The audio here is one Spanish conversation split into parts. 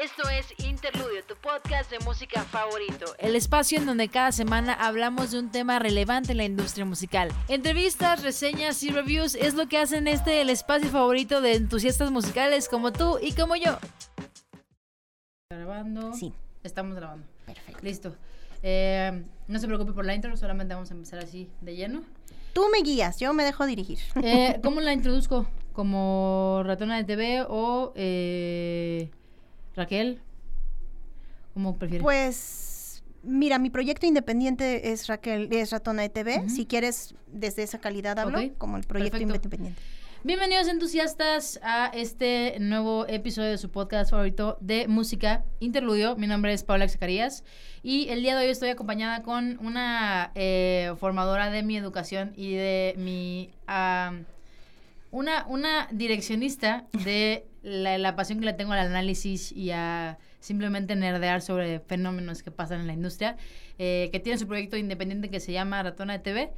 Esto es Interludio, tu podcast de música favorito. El espacio en donde cada semana hablamos de un tema relevante en la industria musical. Entrevistas, reseñas y reviews es lo que hacen este el espacio favorito de entusiastas musicales como tú y como yo. Grabando. Sí. Estamos grabando. Perfecto. Listo. Eh, no se preocupe por la intro, solamente vamos a empezar así de lleno. Tú me guías, yo me dejo dirigir. Eh, ¿Cómo la introduzco? ¿Como Ratona de TV o eh, Raquel? ¿Cómo prefieres? Pues, mira, mi proyecto independiente es Raquel, es Ratona de TV. Si quieres, desde esa calidad hablo, como el proyecto perfecto. independiente. Bienvenidos entusiastas a este nuevo episodio de su podcast favorito de música interludio. Mi nombre es Paula Zacarías y el día de hoy estoy acompañada con una eh, formadora de mi educación y de mi... una, una direccionista de la, la pasión que le tengo al análisis y a simplemente nerdear sobre fenómenos que pasan en la industria, eh, que tiene su proyecto independiente que se llama Ratona de TV,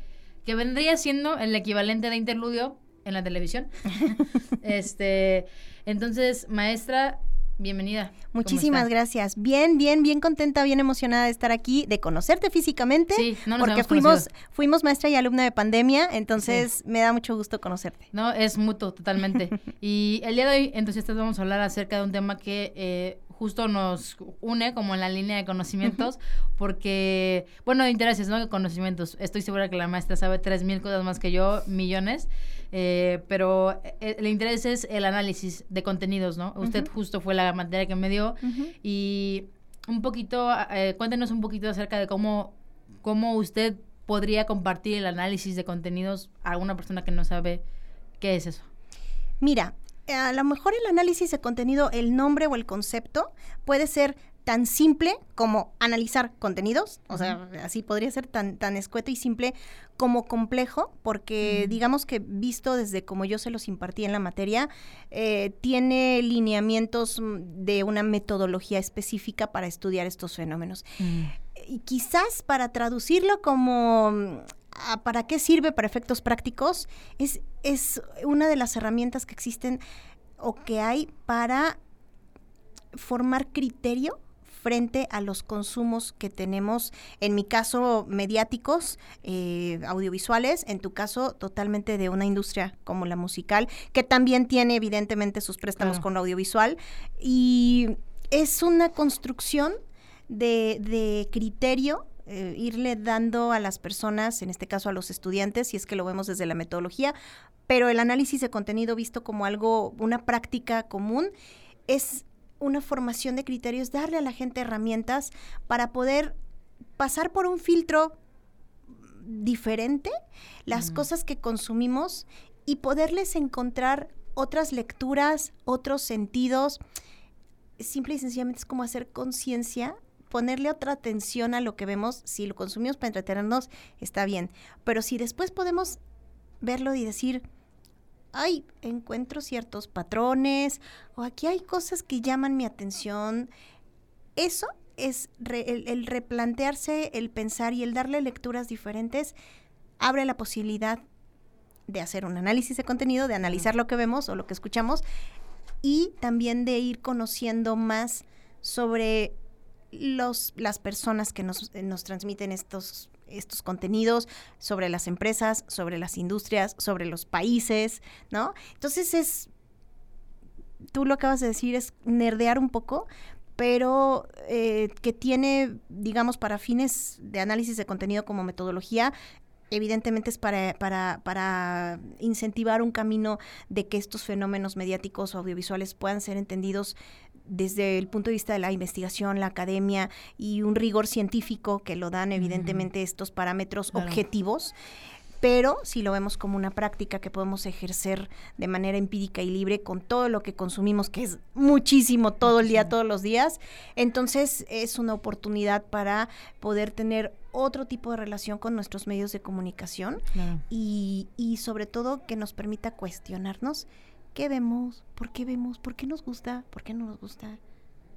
que vendría siendo el equivalente de interludio en la televisión. este, entonces, maestra, bienvenida. ¿Cómo Muchísimas gracias. Bien, bien, bien contenta, bien emocionada de estar aquí, de conocerte físicamente. Sí, no nos porque fuimos, conocido. fuimos maestra y alumna de pandemia, entonces me da mucho gusto conocerte. No, es mutuo, totalmente. y el día de hoy, entusiastas, vamos a hablar acerca de un tema que eh, justo nos une como en la línea de conocimientos, porque, bueno, intereses, ¿no? Conocimientos. Estoy segura que la maestra sabe tres mil cosas más que yo, millones, eh, pero eh, el interés es el análisis de contenidos, ¿no? Usted justo fue la materia que me dio y un poquito, eh, cuéntenos un poquito acerca de cómo, cómo usted podría compartir el análisis de contenidos a alguna persona que no sabe qué es eso. Mira, a lo mejor el análisis de contenido, el nombre o el concepto puede ser tan simple como analizar contenidos, o sea, así podría ser tan, tan escueto y simple como complejo, porque digamos que visto desde como yo se los impartí en la materia, eh, tiene lineamientos mm, de una metodología específica para estudiar estos fenómenos. Y quizás para traducirlo como mm, a para qué sirve para efectos prácticos, es, es una de las herramientas que existen o que hay para formar criterio frente a los consumos que tenemos, en mi caso mediáticos, eh, audiovisuales, en tu caso totalmente de una industria como la musical, que también tiene evidentemente sus préstamos Claro. con lo audiovisual, y es una construcción de, de criterio, eh, irle dando a las personas, en este caso a los estudiantes, si es que lo vemos desde la metodología, pero el análisis de contenido visto como algo, una práctica común, es una formación de criterios, darle a la gente herramientas para poder pasar por un filtro diferente las cosas que consumimos y poderles encontrar otras lecturas, otros sentidos. Simple y sencillamente es como hacer conciencia, ponerle otra atención a lo que vemos. Si lo consumimos para entretenernos, está bien. Pero si después podemos verlo y decir, ay, encuentro ciertos patrones, o aquí hay cosas que llaman mi atención, eso es re- el, el replantearse, el pensar y el darle lecturas diferentes, abre la posibilidad de hacer un análisis de contenido, de analizar lo que vemos o lo que escuchamos, y también de ir conociendo más sobre los, las personas que nos, eh, nos transmiten estos, estos contenidos, sobre las empresas, sobre las industrias, sobre los países, ¿no? Entonces es, tú lo acabas de decir, es nerdear un poco, pero eh, que tiene, digamos, para fines de análisis de contenido como metodología, evidentemente es para, para, para incentivar un camino de que estos fenómenos mediáticos o audiovisuales puedan ser entendidos desde el punto de vista de la investigación, la academia y un rigor científico que lo dan evidentemente estos parámetros Claro. objetivos. Pero si lo vemos como una práctica que podemos ejercer de manera empírica y libre con todo lo que consumimos, que es muchísimo todo el día, todos los días, entonces es una oportunidad para poder tener otro tipo de relación con nuestros medios de comunicación Claro. y, y sobre todo que nos permita cuestionarnos qué vemos, por qué vemos, por qué nos gusta, por qué no nos gusta.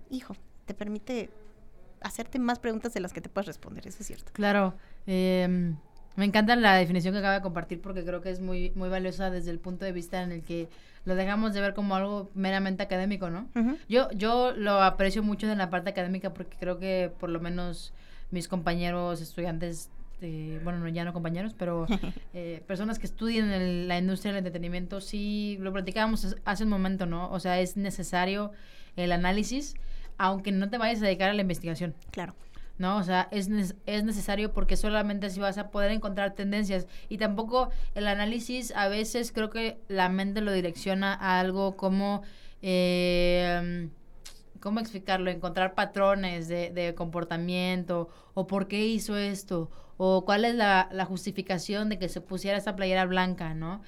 Hijo, te permite hacerte más preguntas de las que te puedes responder, eso es cierto. Claro. em, Me encanta la definición que acaba de compartir porque creo que es muy, muy valiosa desde el punto de vista en el que lo dejamos de ver como algo meramente académico, ¿no? yo, yo lo aprecio mucho en la parte académica porque creo que por lo menos mis compañeros estudiantes, bueno, ya no compañeros, pero eh, personas que estudian en la industria del entretenimiento, sí, lo platicábamos hace un momento, ¿no? O sea, es necesario el análisis, aunque no te vayas a dedicar a la investigación. Claro. ¿no? O sea, es, es necesario porque solamente así vas a poder encontrar tendencias. Y tampoco el análisis a veces creo que la mente lo direcciona a algo como... Eh, ¿Cómo explicarlo? Encontrar patrones de, de, comportamiento o por qué hizo esto o cuál es la, justificación de que se pusiera esta playera blanca, ¿no?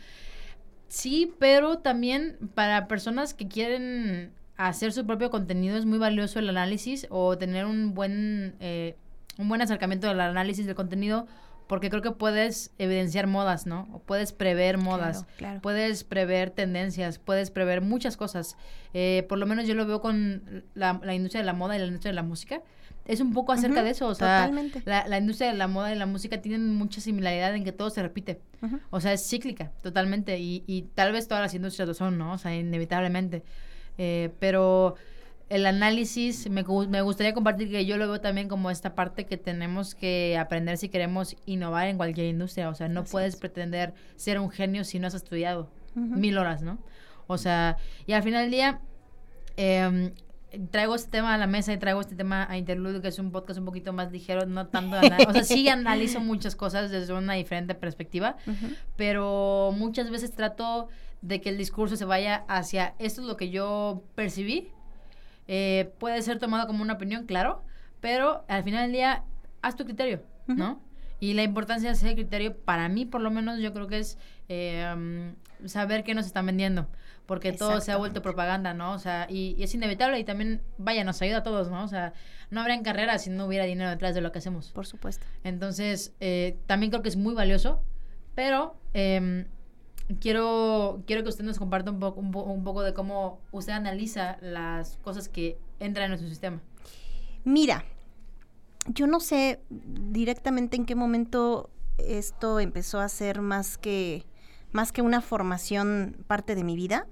Sí, pero también para personas que quieren hacer su propio contenido es muy valioso el análisis o tener un buen, eh, un buen acercamiento al análisis del contenido porque creo que puedes evidenciar modas, ¿no? O puedes prever modas, puedes prever tendencias, puedes prever muchas cosas. Eh, por lo menos yo lo veo con la, industria de la moda y la industria de la música. Es un poco acerca de eso, o sea, la, la, industria de la moda y la música tienen mucha similaridad en que todo se repite. O sea, es cíclica, totalmente. Y, y tal vez todas las industrias lo son, ¿no? O sea, inevitablemente. Eh, pero el análisis, me, me, gustaría compartir que yo lo veo también como esta parte que tenemos que aprender si queremos innovar en cualquier industria. O sea, no puedes pretender ser un genio si no has estudiado mil horas, ¿no? O sea, y al final del día, eh, traigo este tema a la mesa y traigo este tema a Interludio, que es un podcast un poquito más ligero, no tanto... o sea, sí analizo muchas cosas desde una diferente perspectiva, pero muchas veces trato de que el discurso se vaya hacia esto es lo que yo percibí. Eh, puede ser tomado como una opinión, claro, pero al final del día, haz tu criterio, ¿no? Y la importancia de ese criterio, para mí por lo menos, yo creo que es eh, saber qué nos están vendiendo porque todo se ha vuelto propaganda, ¿no? O sea, y, es inevitable y también, vaya, nos ayuda a todos, ¿no? O sea, no habrían carreras si no hubiera dinero detrás de lo que hacemos. Por supuesto. Entonces, eh, también creo que es muy valioso, pero em, quiero, quiero que usted nos comparta un poco, un, poco de cómo usted analiza las cosas que entran en nuestro sistema. Mira, yo no sé directamente en qué momento esto empezó a ser más que más que una formación parte de mi vida,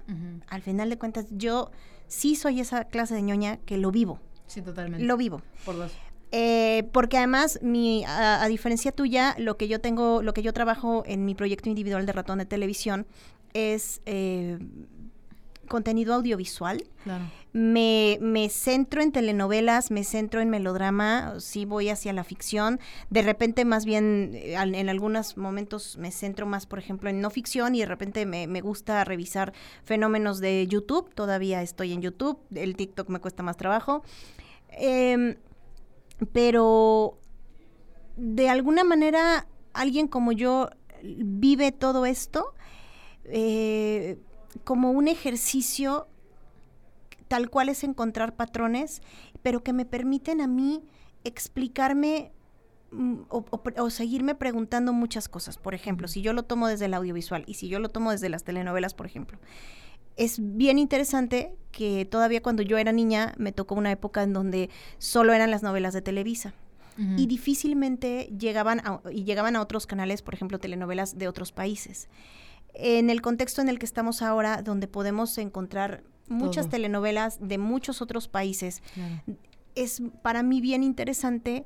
al final de cuentas yo sí soy esa clase de ñoña que lo vivo. Sí, totalmente. Lo vivo. Por dos. Eh, porque además, mi, a, diferencia tuya, lo que yo tengo, lo que yo trabajo en mi proyecto individual de ratón de televisión es eh, contenido audiovisual. Me, me, centro en telenovelas, me centro en melodrama, sí voy hacia la ficción. De repente, más bien, eh, en algunos momentos me centro más, por ejemplo, en no ficción y de repente me, me gusta revisar fenómenos de YouTube. Todavía estoy en YouTube, el TikTok me cuesta más trabajo. Em, pero de alguna manera, alguien como yo vive todo esto. Eh, como un ejercicio tal cual es encontrar patrones, pero que me permiten a mí explicarme mm, o, seguirme preguntando muchas cosas. Por ejemplo, si yo lo tomo desde el audiovisual y si yo lo tomo desde las telenovelas, por ejemplo. Es bien interesante que todavía cuando yo era niña me tocó una época en donde solo eran las novelas de Televisa. Y difícilmente llegaban y llegaban a otros canales, por ejemplo, telenovelas de otros países en el contexto en el que estamos ahora, donde podemos encontrar muchas telenovelas de muchos otros países, es para mí bien interesante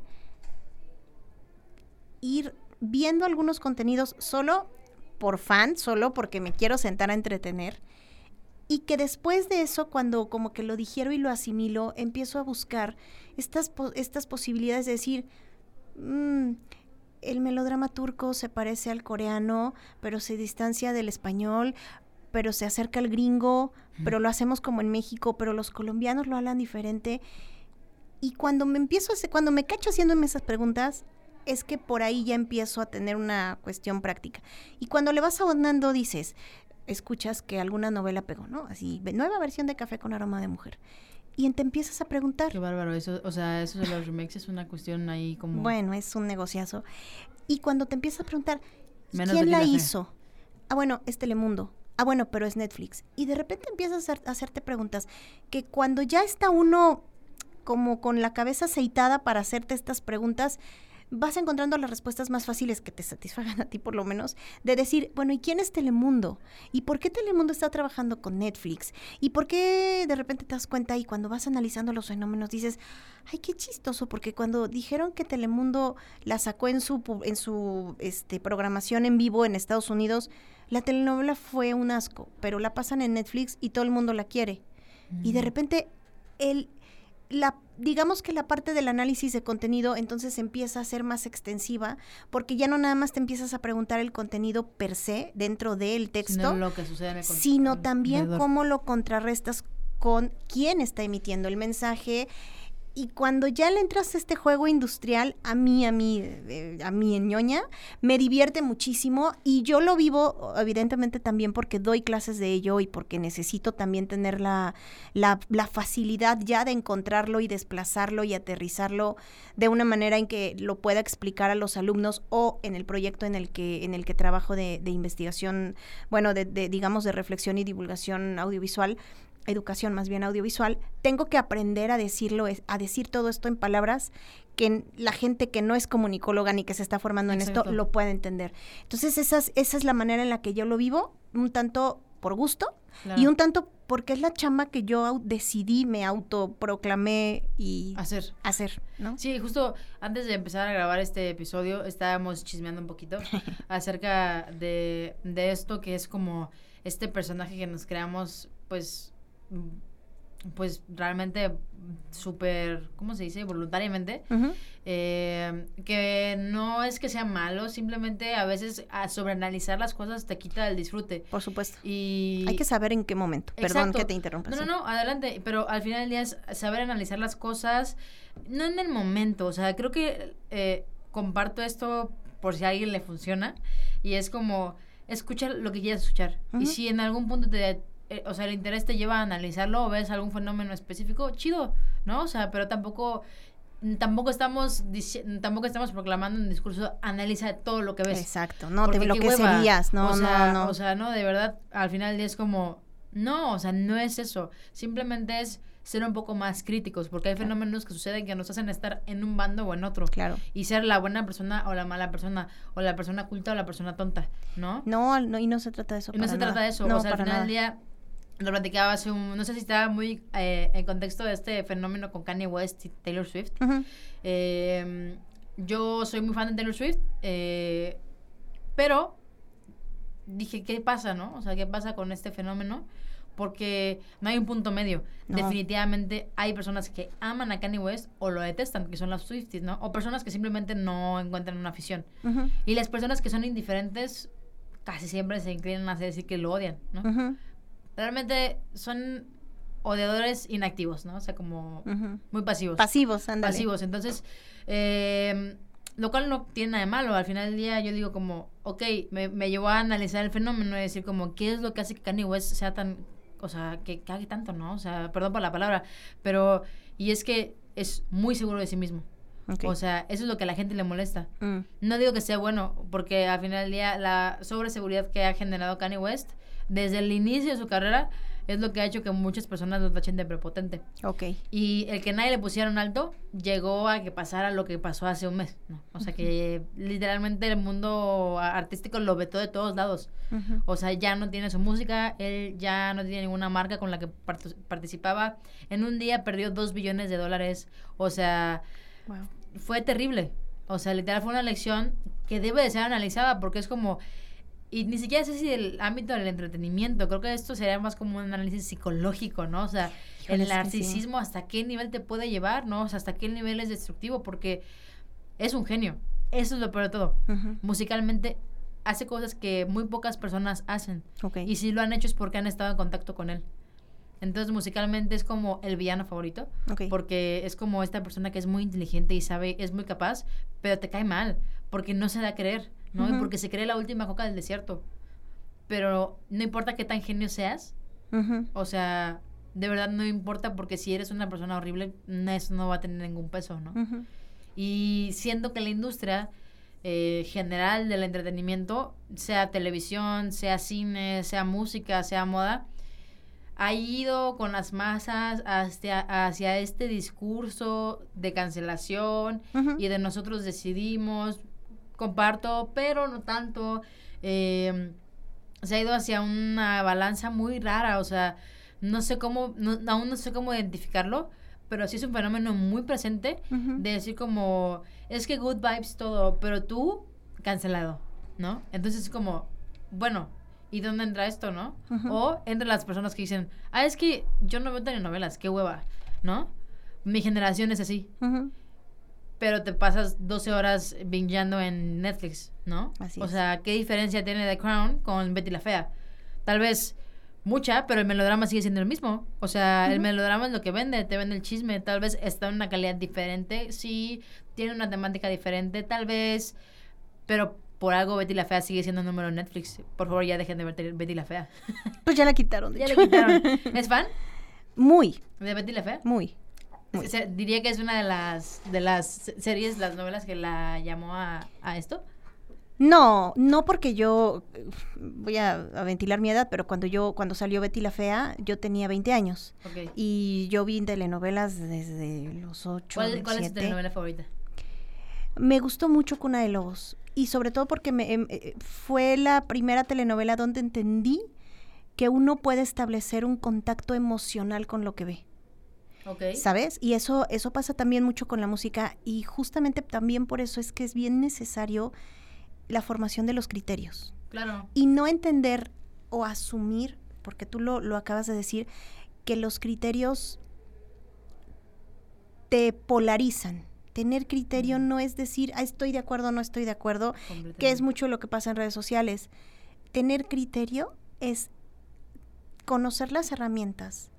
ir viendo algunos contenidos solo por fan, solo porque me quiero sentar a entretener. Y que después de eso, cuando como que lo digiero y lo asimilo, empiezo a buscar estas, estas posibilidades de decir, mm, el melodrama turco se parece al coreano, pero se distancia del español, pero se acerca al gringo, pero lo hacemos como en México, pero los colombianos lo hablan diferente. Y cuando me empiezo a cuando me cacho haciéndome esas preguntas, es que por ahí ya empiezo a tener una cuestión práctica. Y cuando le vas abondando dices, escuchas que alguna novela pegó, ¿no? Así, nueva versión de Café con aroma de mujer y te empiezas a preguntar. Qué bárbaro, eso, o sea, eso de los remakes es una cuestión ahí como... Bueno, es un negociazo. Y cuando te empiezas a preguntar, ¿quién la hizo? Ah, bueno, es Telemundo. Ah, bueno, pero es Netflix. Y de repente empiezas a, hacerte preguntas que cuando ya está uno como con la cabeza aceitada para hacerte estas preguntas, vas encontrando las respuestas más fáciles que te satisfagan a ti por lo menos, de decir, bueno, ¿y quién es Telemundo? ¿Y por qué Telemundo está trabajando con Netflix? ¿Y por qué de repente te das cuenta y cuando vas analizando los fenómenos dices, ay, qué chistoso, porque cuando dijeron que Telemundo la sacó en su, en su este, programación en vivo en Estados Unidos, la telenovela fue un asco, pero la pasan en Netflix y todo el mundo la quiere. Y de repente el, la, digamos que la parte del análisis de contenido entonces empieza a ser más extensiva porque ya no nada más te empiezas a preguntar el contenido per se dentro del texto, lo que sucede en el sino también cómo lo contrarrestas con quién está emitiendo el mensaje, y cuando ya le entras a este juego industrial, a mí, a mí, eh, a mí en ñoña, me divierte muchísimo y yo lo vivo evidentemente también porque doy clases de ello y porque necesito también tener la, la, facilidad ya de encontrarlo y desplazarlo y aterrizarlo de una manera en que lo pueda explicar a los alumnos o en el proyecto en el que, en el que trabajo de, investigación, bueno, de, de, digamos, de reflexión y divulgación audiovisual educación más bien audiovisual, tengo que aprender a decirlo, a decir todo esto en palabras que la gente que no es comunicóloga ni que se está formando en esto lo pueda entender. Entonces, esa es, esa es la manera en la que yo lo vivo, un tanto por gusto y un tanto porque es la chamba que yo decidí, me autoproclamé y hacer. hacer, ¿no? Sí, justo antes de empezar a grabar este episodio estábamos chismeando un poquito acerca de, de esto que es como este personaje que nos creamos, pues pues realmente súper, ¿cómo se dice? Voluntariamente. Eh, que no es que sea malo, simplemente a veces a sobreanalizar las cosas te quita el disfrute. Por supuesto. Y... Hay que saber en qué momento. Perdón que te interrumpa. No, no, no, adelante. Pero al final del día es saber analizar las cosas, no en el momento. O sea, creo que eh, comparto esto por si a alguien le funciona. Y es como, escuchar lo que quieras escuchar. Y si en algún punto te eh, o sea, el interés te lleva a analizarlo o ves algún fenómeno específico, chido, ¿no? O sea, pero tampoco tampoco estamos tampoco estamos proclamando un discurso analiza todo lo que ves. Exacto, no te lo que serías, no, o sea, no, no. O sea, no, de verdad, al final del día es como no, o sea, no es eso. Simplemente es ser un poco más críticos, porque hay fenómenos que suceden que nos hacen estar en un bando o en otro. Claro. Y ser la buena persona o la mala persona, o la persona culta o la persona tonta, ¿no? No, no y no se trata de eso. Y no se trata de eso. o sea, al final del día lo platicaba hace un, no sé si estaba muy eh, en contexto de este fenómeno con Kanye West y Taylor Swift. Em, yo soy muy fan de Taylor Swift, eh, pero dije, ¿qué pasa, no? O sea, ¿qué pasa con este fenómeno? Porque no hay un punto medio. Definitivamente hay personas que aman a Kanye West o lo detestan, que son las Swifties, ¿no? O personas que simplemente no encuentran una afición. Y las personas que son indiferentes casi siempre se inclinan a decir que lo odian, ¿no? Realmente son odiadores inactivos, ¿no? O sea, como muy pasivos. Pasivos, ándale. Pasivos. Entonces, eh, lo cual no tiene nada de malo. Al final del día yo digo como, ok, me, me llevó a analizar el fenómeno y decir como, ¿qué es lo que hace que Kanye West sea tan, o sea, que cague tanto, ¿no? O sea, perdón por la palabra, pero, y es que es muy seguro de sí mismo. O sea, eso es lo que a la gente le molesta. Mm. No digo que sea bueno, porque al final del día la sobreseguridad que ha generado Kanye West desde el inicio de su carrera es lo que ha hecho que muchas personas lo tachen de prepotente. Ok. Y el que nadie le pusiera un alto llegó a que pasara lo que pasó hace un mes, ¿no? O sea, que literalmente el mundo artístico lo vetó de todos lados. O sea, ya no tiene su música, él ya no tiene ninguna marca con la que participaba. En un día perdió dos billones de dólares. O sea, fue terrible. O sea, literal fue una lección que debe de ser analizada porque es como y ni siquiera sé si el ámbito del entretenimiento, creo que esto sería más como un análisis psicológico, ¿no? O sea, el narcisismo, hasta qué nivel te puede llevar, ¿no? O sea, hasta qué nivel es destructivo, porque es un genio. Eso es lo peor de todo. Musicalmente hace cosas que muy pocas personas hacen. Y si lo han hecho es porque han estado en contacto con él. Entonces, musicalmente es como el villano favorito. Porque es como esta persona que es muy inteligente y sabe, es muy capaz, pero te cae mal, porque no se da a creer. ¿No? Porque se cree la última coca del desierto. Pero no importa qué tan genio seas, o sea, de verdad no importa porque si eres una persona horrible, eso no va a tener ningún peso, ¿no? Y siendo que la industria eh, general del entretenimiento, sea televisión, sea cine, sea música, sea moda, ha ido con las masas hacia, hacia este discurso de cancelación y de nosotros decidimos, comparto, pero no tanto. eh, se ha ido hacia una balanza muy rara, o sea, no sé cómo, no- aún no sé cómo identificarlo, pero sí es un fenómeno muy presente de decir como, es que good vibes todo, pero tú cancelado, ¿no? Entonces es como, bueno, ¿y dónde entra esto, no? O entre las personas que dicen, ah, es que yo no veo telenovelas, qué hueva, ¿no? Mi generación es así. Pero te pasas 12 horas bingeando en Netflix, ¿no? Así o sea, ¿qué diferencia tiene The Crown con Betty la Fea? Tal vez mucha, pero el melodrama sigue siendo el mismo. O sea, el melodrama es lo que vende, te vende el chisme. Tal vez está en una calidad diferente, sí, tiene una temática diferente, tal vez, pero por algo Betty la Fea sigue siendo un número en Netflix. Por favor, ya dejen de ver Betty la Fea. Pues ya la quitaron, de ya hecho. quitaron. ¿Es fan Muy, de Betty la Fea? muy. Muy. Diría que es una de las de las se- series, las novelas que la llamó a, a esto. No, no porque yo voy a, a ventilar mi edad, pero cuando yo cuando salió Betty la fea, yo tenía 20 años y yo vi telenovelas desde los 8, ¿Cuál, cuál es tu telenovela favorita? Me gustó mucho Cuna de Lobos y sobre todo porque me, em, eh, fue la primera telenovela donde entendí que uno puede establecer un contacto emocional con lo que ve. ¿Sabes? Y eso, eso pasa también mucho con la música y justamente también por eso es que es bien necesario la formación de los criterios Claro. y no entender o asumir, porque tú lo, lo acabas de decir, que los criterios te polarizan. Tener criterio Mm. no es decir, ah, estoy de acuerdo o no estoy de acuerdo, que es mucho lo que pasa en redes sociales. Tener criterio es conocer las herramientas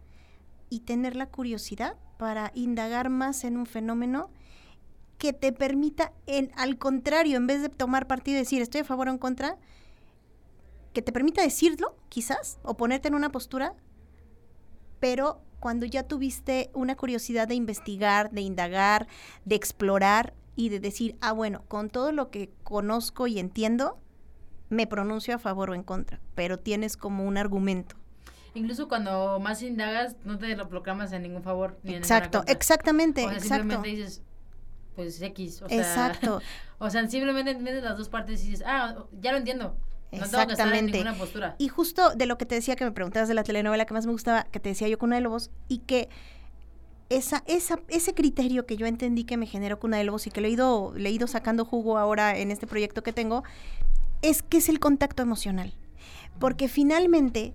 y tener la curiosidad para indagar más en un fenómeno que te permita, en, al contrario, en vez de tomar partido y decir estoy a favor o en contra, que te permita decirlo, quizás, o ponerte en una postura, pero cuando ya tuviste una curiosidad de investigar, de indagar, de explorar y de decir, ah, bueno, con todo lo que conozco y entiendo, me pronuncio a favor o en contra, pero tienes como un argumento. Incluso cuando más indagas, no te lo proclamas en ningún favor. Ni en Exacto, contra. exactamente, O sea, exacto. simplemente dices, pues X. O sea, Exacto, O sea, simplemente entiendes las dos partes y dices, ah, ya lo entiendo. No tengo que estar en Exactamente. ninguna postura. Y justo de lo que te decía que me preguntabas de la telenovela que más me gustaba, que te decía yo Cuna de Lobos, y que esa, esa, ese criterio que yo entendí que me generó Cuna de Lobos y que le he, ido, le he ido sacando jugo ahora en este proyecto que tengo, es que es el contacto emocional. Porque finalmente,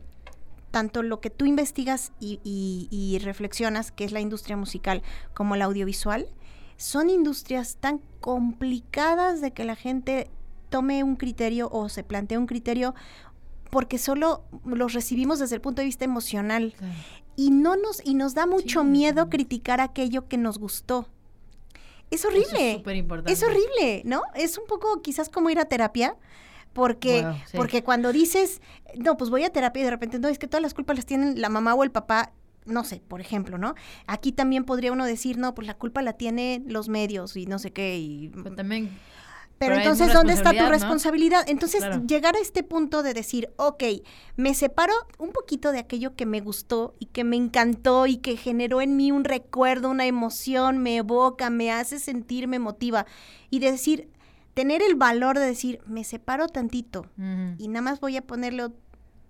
tanto lo que tú investigas y, y- y reflexionas, que es la industria musical, como la audiovisual, son industrias tan complicadas de que la gente tome un criterio o se plantee un criterio porque solo los recibimos desde el punto de vista emocional Claro. y no nos y nos da mucho Sí. miedo criticar aquello que nos gustó. Es Eso horrible. Es súper importante. Es horrible, ¿no? Es un poco quizás como ir a terapia, porque, Wow, sí. porque cuando dices, no, pues voy a terapia y de repente, no, es que todas las culpas las tienen la mamá o el papá, no sé, por ejemplo, ¿no? Aquí también podría uno decir, no, pues la culpa la tienen los medios y no sé qué, y... Pero también, Pero pero es entonces, ¿dónde está tu responsabilidad. Entonces, Claro. llegar a este punto de decir, ok, me separo un poquito de aquello que me gustó y que me encantó y que generó en mí un recuerdo, una emoción, me evoca, me hace sentir, me motiva. Y de decir, tener el valor de decir, me separo tantito y nada más voy a ponerle ot-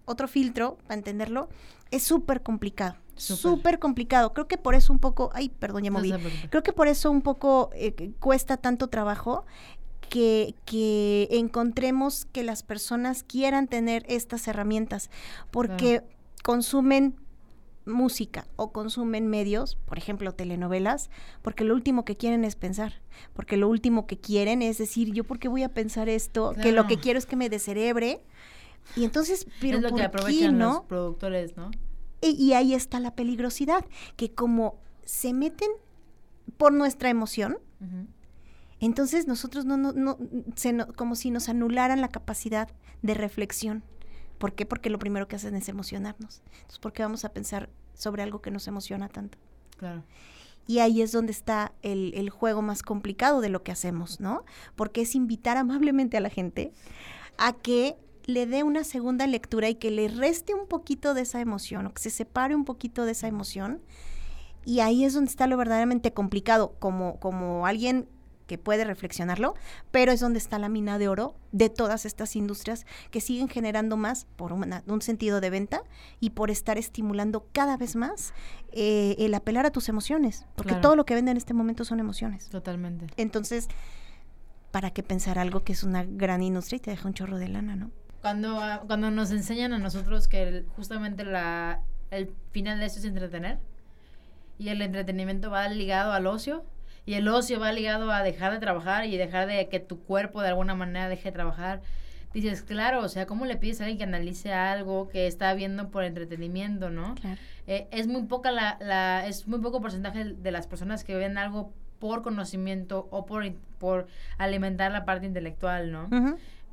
otro filtro para entenderlo, es súper complicado. Súper. Complicado. Creo que por eso un poco, ay, perdón, ya no moví. preocupe. Creo que por eso un poco eh, cuesta tanto trabajo que, que encontremos que las personas quieran tener estas herramientas, porque consumen música o consumen medios, por ejemplo, telenovelas, porque lo último que quieren es pensar, porque lo último que quieren es decir, yo por qué voy a pensar esto, que lo que quiero es que me descerebre. Y entonces, pero es lo ¿por que qué, no? los productores, ¿no? E- Y ahí está la peligrosidad, que como se meten por nuestra emoción, entonces nosotros no, no, no- se no- como si nos anularan la capacidad de reflexión. ¿Por qué? Porque lo primero que hacen es emocionarnos. Entonces, ¿por qué vamos a pensar sobre algo que nos emociona tanto? Claro. Y ahí es donde está el, el juego más complicado de lo que hacemos, ¿no? Porque es invitar amablemente a la gente a que le dé una segunda lectura y que le reste un poquito de esa emoción o que se separe un poquito de esa emoción. Y ahí es donde está lo verdaderamente complicado, como, como alguien que puede reflexionarlo, pero es donde está la mina de oro de todas estas industrias que siguen generando más por un sentido de venta y por estar estimulando cada vez más eh, el apelar a tus emociones, porque todo lo que vende en este momento son emociones. Totalmente. Entonces, ¿para qué pensar algo que es una gran industria y te deja un chorro de lana, no? Cuando, ah, cuando nos enseñan a nosotros que justamente la, el final de esto es entretener y el entretenimiento va ligado al ocio, y el ocio va ligado a dejar de trabajar y dejar de que tu cuerpo de alguna manera deje de trabajar. Dices, claro, o sea, ¿cómo le pides a alguien que analice algo que está viendo por entretenimiento, no? Eh, es muy poca la, la, es muy poco porcentaje de las personas que ven algo por conocimiento o por, por alimentar la parte intelectual, ¿no?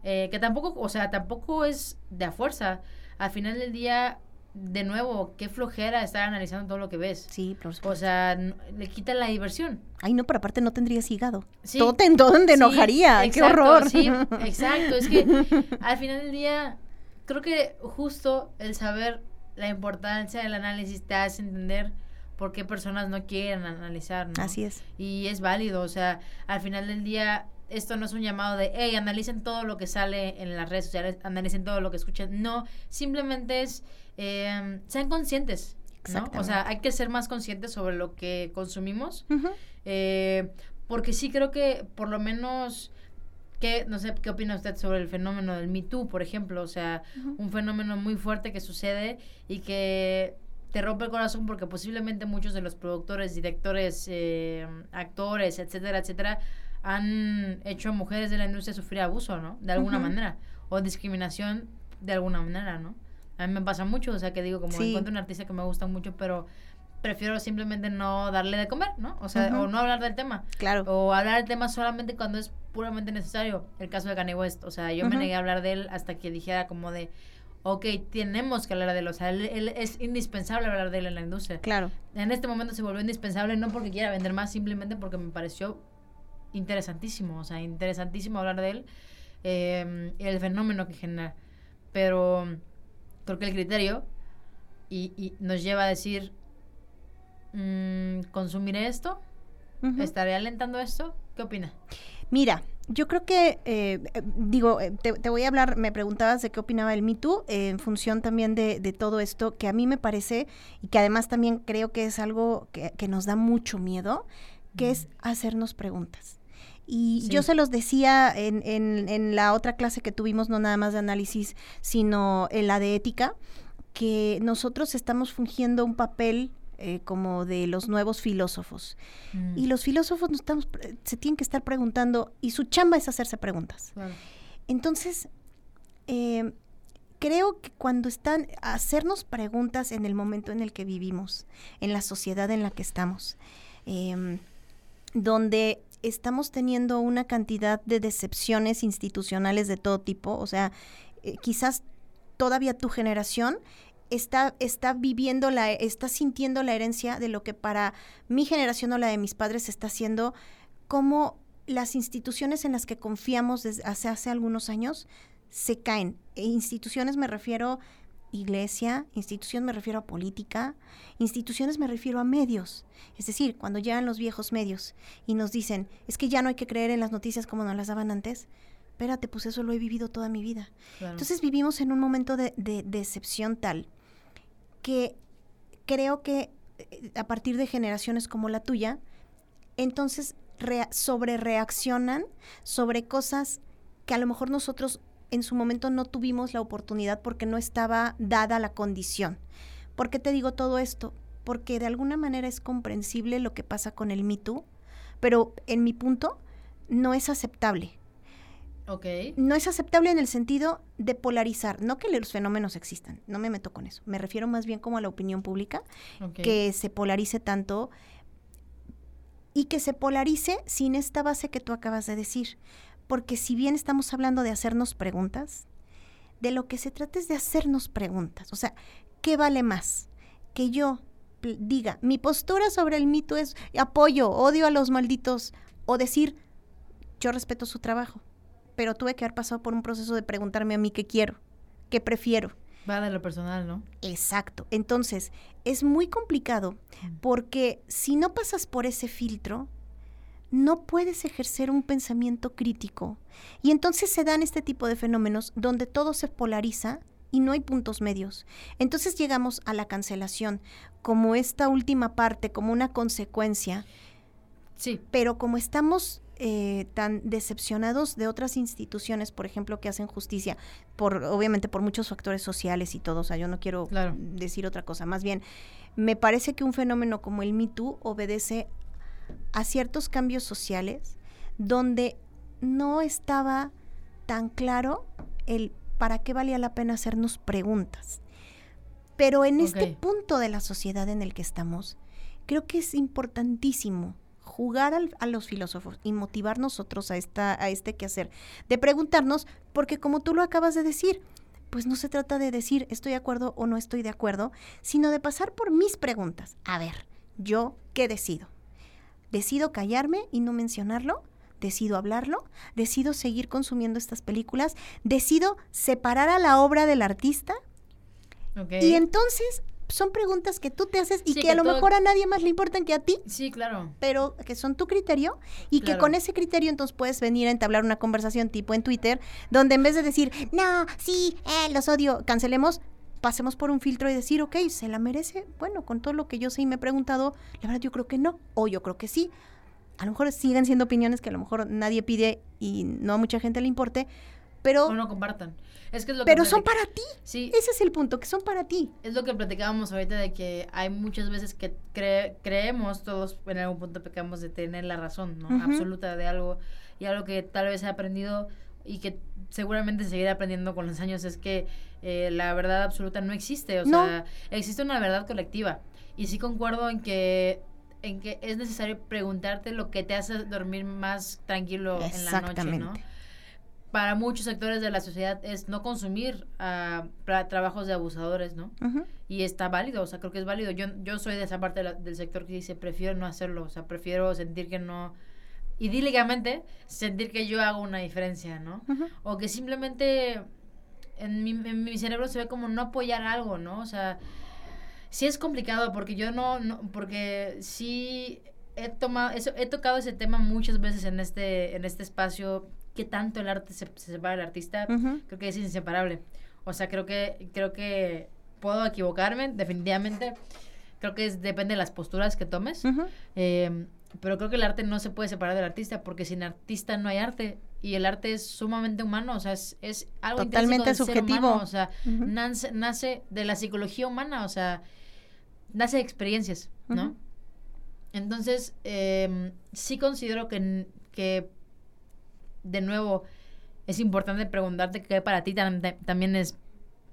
Eh, que tampoco, o sea, tampoco es de a fuerza. Al final del día, de nuevo, qué flojera estar analizando todo lo que ves. Sí, por O sea, le quita la diversión. Ay, no, pero aparte no tendrías hígado. Sí. Todo te, enojaría. qué horror. Sí, exacto. Es que al final del día, creo que justo el saber la importancia del análisis te hace entender por qué personas no quieren analizar, ¿no? Así es. Y es válido, o sea, al final del día esto no es un llamado de, hey, analicen todo lo que sale en las redes sociales, analicen todo lo que escuchan. No, simplemente es, eh, sean conscientes. ¿no? O sea, hay que ser más conscientes sobre lo que consumimos. Eh, porque sí creo que por lo menos... ¿Qué, no sé, ¿qué opina usted sobre el fenómeno del Me Too, por ejemplo? O sea, un fenómeno muy fuerte que sucede y que te rompe el corazón porque posiblemente muchos de los productores, directores, eh, actores, etcétera, etcétera, han hecho a mujeres de la industria sufrir abuso, ¿no? De alguna manera. O discriminación de alguna manera, ¿no? A mí me pasa mucho, o sea, que digo, como encuentro un artista que me gusta mucho, pero prefiero simplemente no darle de comer, ¿no? O sea, o no hablar del tema. Claro. O hablar del tema solamente cuando es puramente necesario. El caso de Kanye West, o sea, yo me negué a hablar de él hasta que dijera como de, ok, tenemos que hablar de él, o sea, él, es indispensable hablar de él en la industria. Claro. En este momento se volvió indispensable no porque quiera vender más, simplemente porque me pareció interesantísimo, o sea, interesantísimo hablar de él, eh, el fenómeno que genera. Pero creo que el criterio y, nos lleva a decir, mm, ¿consumiré esto? ¿Estaré alentando esto? ¿Qué opina? Mira, yo creo que, eh, digo, eh, te, voy a hablar, me preguntabas de qué opinaba el Me Too, en función también de, todo esto, que a mí me parece, y que además también creo que es algo que, que nos da mucho miedo, que es hacernos preguntas. Y yo se los decía en, en, la otra clase que tuvimos, no nada más de análisis, sino en la de ética, que nosotros estamos fungiendo un papel eh, como de los nuevos filósofos. Mm. Y los filósofos nos estamos, se tienen que estar preguntando, y su chamba es hacerse preguntas. Entonces, eh, creo que cuando están a hacernos preguntas en el momento en el que vivimos, en la sociedad en la que estamos, em, donde estamos teniendo una cantidad de decepciones institucionales de todo tipo, o sea, eh, quizás todavía tu generación está, está viviendo, la, está sintiendo la herencia de lo que para mi generación o la de mis padres está haciendo, como las instituciones en las que confiamos desde hace, hace algunos años se caen. E instituciones me refiero iglesia, institución me refiero a política, instituciones me refiero a medios. Es decir, cuando llegan los viejos medios y nos dicen, es que ya no hay que creer en las noticias como nos las daban antes, espérate, pues eso lo he vivido toda mi vida. Entonces vivimos en un momento de, decepción tal que creo que eh, a partir de generaciones como la tuya, entonces sobre reaccionan sobre cosas que a lo mejor nosotros en su momento no tuvimos la oportunidad porque no estaba dada la condición. ¿Por qué te digo todo esto? Porque de alguna manera es comprensible lo que pasa con el Me pero en mi punto no es aceptable. Okay. No es aceptable en el sentido de polarizar, no que los fenómenos existan, no me meto con eso, me refiero más bien como a la opinión pública, que se polarice tanto y que se polarice sin esta base que tú acabas de decir porque si bien estamos hablando de hacernos preguntas, de lo que se trata es de hacernos preguntas. O sea, ¿qué vale más? Que yo diga, mi postura sobre el mito es apoyo, odio a los malditos, o decir, yo respeto su trabajo, pero tuve que haber pasado por un proceso de preguntarme a mí qué quiero, qué prefiero. Va de lo personal, ¿no? Exacto. Entonces, es muy complicado Mm. porque si no pasas por ese filtro, no puedes ejercer un pensamiento crítico. Y entonces se dan este tipo de fenómenos donde todo se polariza y no hay puntos medios. Entonces llegamos a la cancelación como esta última parte, como una consecuencia. Sí. Pero como estamos eh, tan decepcionados de otras instituciones, por ejemplo, que hacen justicia, por obviamente por muchos factores sociales y todo, o sea, yo no quiero Claro. decir otra cosa, más bien, me parece que un fenómeno como el Me Too obedece a ciertos cambios sociales donde no estaba tan claro el para qué valía la pena hacernos preguntas. Pero en este punto de la sociedad en el que estamos, creo que es importantísimo jugar al- a los filósofos y motivar nosotros a, esta, a este quehacer, de preguntarnos, porque como tú lo acabas de decir, pues no se trata de decir estoy de acuerdo o no estoy de acuerdo, sino de pasar por mis preguntas. A ver, ¿yo qué decido? ¿Decido callarme y no mencionarlo? ¿Decido hablarlo? ¿Decido seguir consumiendo estas películas? ¿Decido separar a la obra del artista? Y entonces son preguntas que tú te haces y Sí, que, que a lo todo- mejor a nadie más le importan que a ti, Sí, claro. pero que son tu criterio y que con ese criterio entonces puedes venir a entablar una conversación tipo en Twitter, donde en vez de decir, no, sí, eh, los odio, cancelemos, pasemos por un filtro y decir, ok, ¿se la merece? Bueno, con todo lo que yo sé y me he preguntado, la verdad yo creo que no, o yo creo que sí. A lo mejor siguen siendo opiniones que a lo mejor nadie pide y no a mucha gente le importe, pero, O no compartan. Es que es lo que pero son platic- para ti. Sí, Ese es el punto, que son para ti. es lo que platicábamos ahorita de que hay muchas veces que cre- creemos, todos en algún punto pecamos de tener la razón. Absoluta de algo. Y algo que tal vez he aprendido y que seguramente seguiré aprendiendo con los años es que eh, la verdad absoluta no existe. O No. sea, existe una verdad colectiva. Y sí concuerdo en que en que es necesario preguntarte lo que te hace dormir más tranquilo en la noche, ¿no? Exactamente. Para muchos sectores de la sociedad es no consumir ah, pra- trabajos de abusadores, ¿no? Y está válido, o sea, creo que es válido. Yo, yo soy de esa parte de la- del sector que dice, prefiero no hacerlo, o sea, prefiero sentir que no, idílicamente, sentir que yo hago una diferencia, ¿no? O que simplemente en mi, en mi cerebro se ve como no apoyar algo, ¿no? O sea, sí es complicado porque yo no, no porque sí he tomado, eso, he tocado ese tema muchas veces en este, en este espacio, que tanto el arte se, se separa del artista, creo que es inseparable. O sea, creo que, creo que puedo equivocarme, definitivamente. Creo que es, depende de las posturas que tomes. Eh, pero creo que el arte no se puede separar del artista porque sin artista no hay arte. Y el arte es sumamente humano, o sea, es, es algo Totalmente subjetivo. humano, o sea, nace, nace de la psicología humana, o sea, nace de experiencias, ¿no? Entonces, eh, sí considero que, que, de nuevo, es importante preguntarte qué para ti tam- tam- también es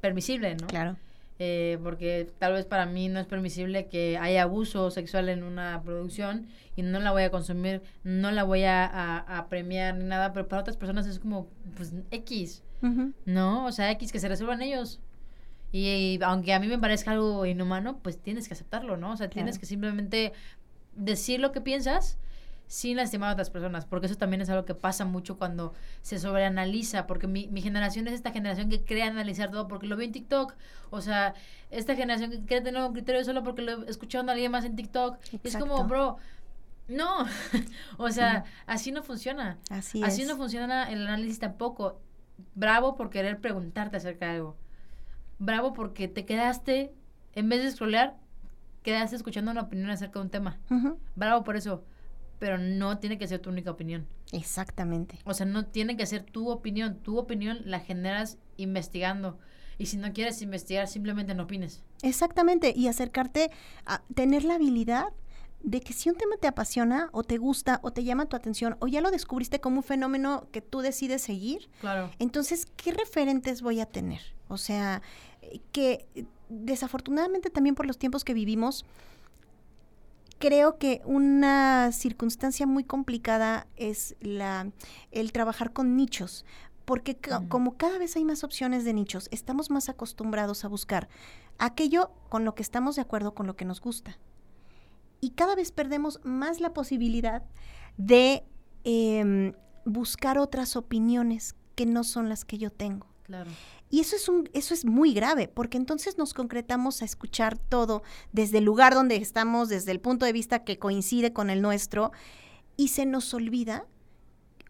permisible, ¿no? Claro. Eh, porque tal vez para mí no es permisible que haya abuso sexual en una producción y no la voy a consumir, no la voy a, a- a premiar ni nada, pero para otras personas es como, pues, X. ¿no? O sea, X que se resuelvan ellos. Y, y aunque a mí me parezca algo inhumano, pues tienes que aceptarlo, ¿no? O sea, tienes Claro. que simplemente decir lo que piensas sin lastimar a otras personas, porque eso también es algo que pasa mucho cuando se sobreanaliza, porque mi, mi generación es esta generación que cree analizar todo porque lo vio en TikTok, o sea, esta generación que cree tener un criterio solo porque lo escucharon a alguien más en TikTok, y es como, Exacto. bro, no, o sea, así no funciona. Así, Así es. no funciona el análisis tampoco. Bravo por querer preguntarte acerca de algo. Bravo porque te quedaste, en vez de scrollear, quedaste escuchando una opinión acerca de un tema. Bravo por eso. Pero no tiene que ser tu única opinión. Exactamente. O sea, no tiene que ser tu opinión. Tu opinión la generas investigando. Y si no quieres investigar, simplemente no opines. Exactamente. Y acercarte a tener la habilidad de que si un tema te apasiona o te gusta o te llama tu atención o ya lo descubriste como un fenómeno que tú decides seguir, Claro. entonces, ¿qué referentes voy a tener? O sea, eh, que eh, desafortunadamente también por los tiempos que vivimos, creo que una circunstancia muy complicada es la, el trabajar con nichos. Porque ca- Mm. como cada vez hay más opciones de nichos, estamos más acostumbrados a buscar aquello con lo que estamos de acuerdo, con lo que nos gusta. Y cada vez perdemos más la posibilidad de em, buscar otras opiniones que no son las que yo tengo. Claro. Y eso es, un, eso es muy grave, porque entonces nos concretamos a escuchar todo desde el lugar donde estamos, desde el punto de vista que coincide con el nuestro, y se nos olvida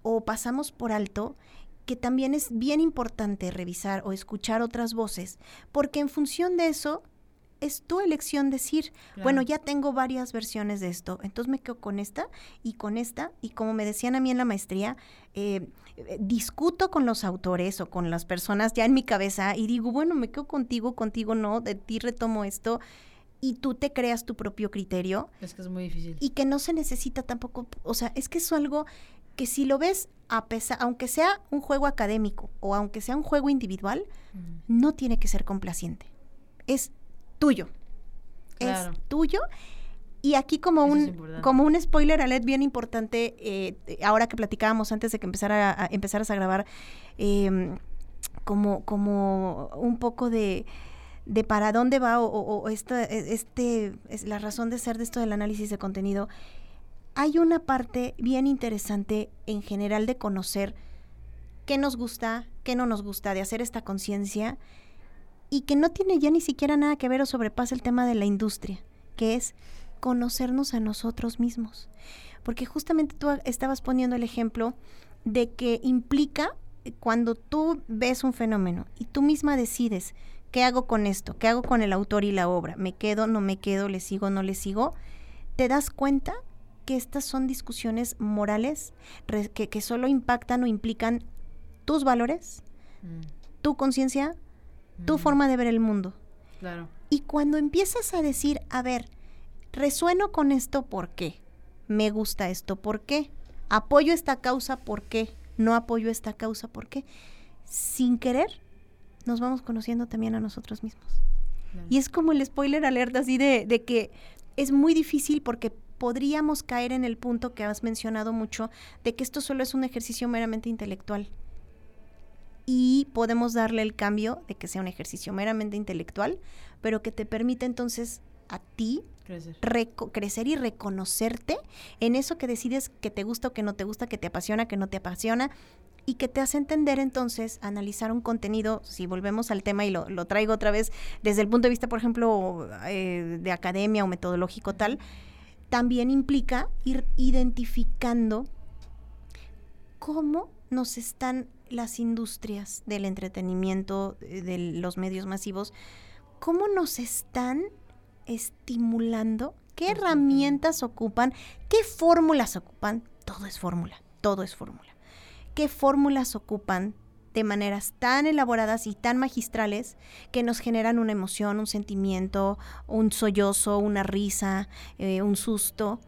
o pasamos por alto que también es bien importante revisar o escuchar otras voces, porque en función de eso es tu elección decir, bueno, ya tengo varias versiones de esto, entonces me quedo con esta y con esta, y como me decían a mí en la maestría, eh, eh, discuto con los autores o con las personas ya en mi cabeza y digo, bueno, me quedo contigo, contigo no, de ti retomo esto, y tú te creas tu propio criterio. Es que es muy difícil. Y que no se necesita tampoco, o sea, es que es algo que si lo ves a pesar, aunque sea un juego académico o aunque sea un juego individual, no tiene que ser complaciente. Es tuyo. Es tuyo. Y aquí como un, como un spoiler alert bien importante, eh, ahora que platicábamos antes de que empezara a, empezaras a grabar, em, como, como un poco de, de para dónde va o, esta, e, este, es la razón de ser de esto del análisis de contenido, hay una parte bien interesante en general de conocer qué nos gusta, qué no nos gusta, de hacer esta conciencia y que no tiene ya ni siquiera nada que ver o sobrepasa el tema de la industria, que es conocernos a nosotros mismos. Porque justamente tú estabas poniendo el ejemplo de que implica eh, cuando tú ves un fenómeno y tú misma decides qué hago con esto, qué hago con el autor y la obra, me quedo, no me quedo, le sigo, no le sigo, te das cuenta que estas son discusiones morales que, que, solo impactan o implican tus valores, mm. tu conciencia, tu mm. forma de ver el mundo. Claro. Y cuando empiezas a decir, a ver, resueno con esto, ¿por qué? Me gusta esto, ¿por qué? Apoyo esta causa, ¿por qué? No apoyo esta causa, ¿por qué? Sin querer, nos vamos conociendo también a nosotros mismos. Y es como el spoiler alerta así de, de que es muy difícil porque podríamos caer en el punto que has mencionado mucho de que esto solo es un ejercicio meramente intelectual y podemos darle el cambio de que sea un ejercicio meramente intelectual, pero que te permite entonces a ti crecer. crecer y reconocerte en eso que decides que te gusta o que no te gusta, que te apasiona, que no te apasiona, y que te hace entender entonces, analizar un contenido, si volvemos al tema y lo, lo traigo otra vez desde el punto de vista, por ejemplo, eh, de academia o metodológico tal, también implica ir identificando cómo nos están las industrias del entretenimiento, eh, de los medios masivos, cómo nos están estimulando, qué herramientas ocupan, qué fórmulas ocupan, todo es fórmula, todo es fórmula. ¿Qué fórmulas ocupan de maneras tan elaboradas y tan magistrales que nos generan una emoción, un sentimiento, un sollozo, una risa, eh, un susto?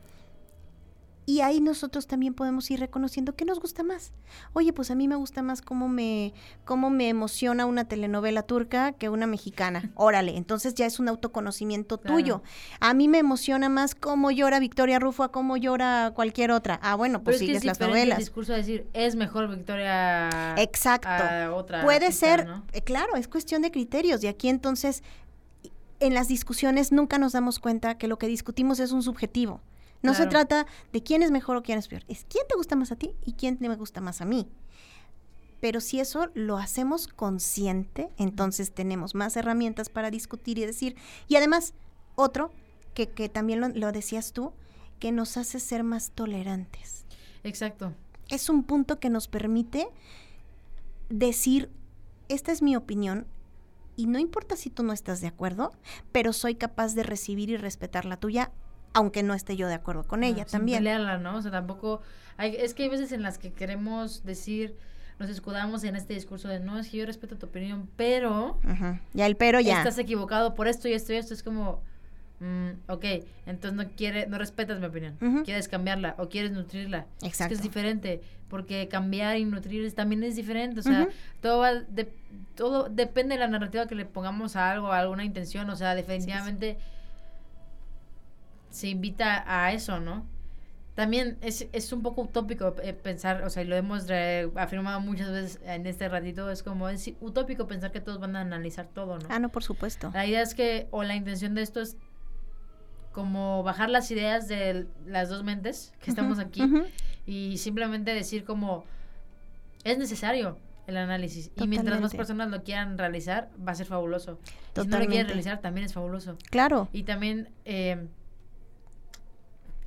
Y ahí nosotros también podemos ir reconociendo qué nos gusta más. Oye, pues a mí me gusta más cómo me, cómo me emociona una telenovela turca que una mexicana. Órale, entonces ya es un autoconocimiento tuyo. A mí me emociona más cómo llora Victoria Rufo a cómo llora cualquier otra. Ah, bueno, pues sigues las novelas. El discurso de decir, es mejor Victoria Exacto. A otra. Puede ser, eh, claro, es cuestión de criterios. Y aquí entonces, en las discusiones nunca nos damos cuenta que lo que discutimos es un subjetivo. No se trata de quién es mejor o quién es peor. Es quién te gusta más a ti y quién me gusta más a mí. Pero si eso lo hacemos consciente, entonces tenemos más herramientas para discutir y decir. Y además, otro, que, que también lo, lo decías tú, que nos hace ser más tolerantes. Exacto. Es un punto que nos permite decir, esta es mi opinión, y no importa si tú no estás de acuerdo, pero soy capaz de recibir y respetar la tuya aunque no esté yo de acuerdo con ella también. Pelearla, ¿no? O sea, tampoco... Hay, es que hay veces en las que queremos decir, nos escudamos en este discurso de, no, es que yo respeto tu opinión, pero... Ya el pero ya. Estás equivocado por esto y esto y esto. Es como, mm, ok, entonces no quiere, no respetas mi opinión. Quieres cambiarla o quieres nutrirla. Exacto. Es que es diferente, porque cambiar y nutrir también es diferente. O sea, todo va de, todo depende de la narrativa que le pongamos a algo, a alguna intención. O sea, definitivamente se invita a eso, ¿no? También es, es un poco utópico eh, pensar, o sea, y lo hemos afirmado muchas veces en este ratito, es como es utópico pensar que todos van a analizar todo, ¿no? Ah, no, por supuesto. La idea es que, o la intención de esto es como bajar las ideas de las dos mentes que estamos aquí y simplemente decir como, es necesario el análisis. Y mientras más Totalmente. personas lo quieran realizar, va a ser fabuloso. Y Si no lo Totalmente. quieren realizar, también es fabuloso. Claro, Y también eh,